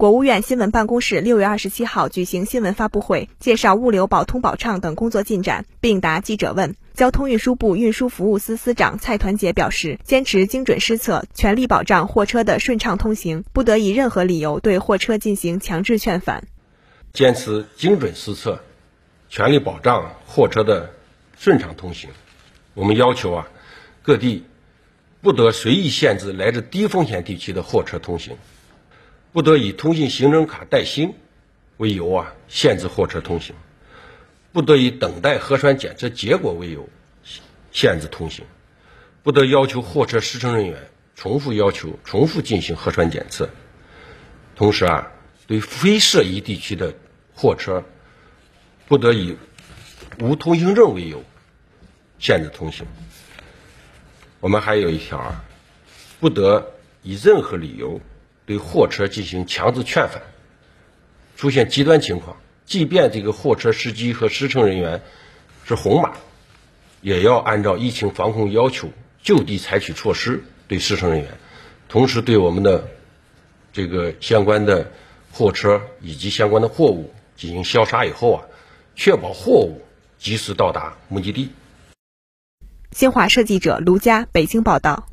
国务院新闻办公室六月二十七号举行新闻发布会，介绍物流保通保畅等工作进展，并答记者问。交通运输部运输服务司司长蔡团结表示，坚持精准施策，全力保障货车的顺畅通行，不得以任何理由对货车进行强制劝返。坚持精准施策，全力保障货车的顺畅通行。我们要求啊，各地不得随意限制来自低风险地区的货车通行。不得以通信行程卡带星为由啊限制货车通行，不得以等待核酸检测结果为由限制通行，不得要求货车试乘人员重复要求重复进行核酸检测。同时啊，对非涉疫地区的货车，不得以无通行证为由限制通行。我们还有一条啊，不得以任何理由。对货车进行强制劝返，出现极端情况，即便这个货车司机和试乘人员是红码，也要按照疫情防控要求就地采取措施对试乘人员，同时对我们的这个相关的货车以及相关的货物进行消杀以后啊，确保货物及时到达目的地。新华社记者卢佳北京报道。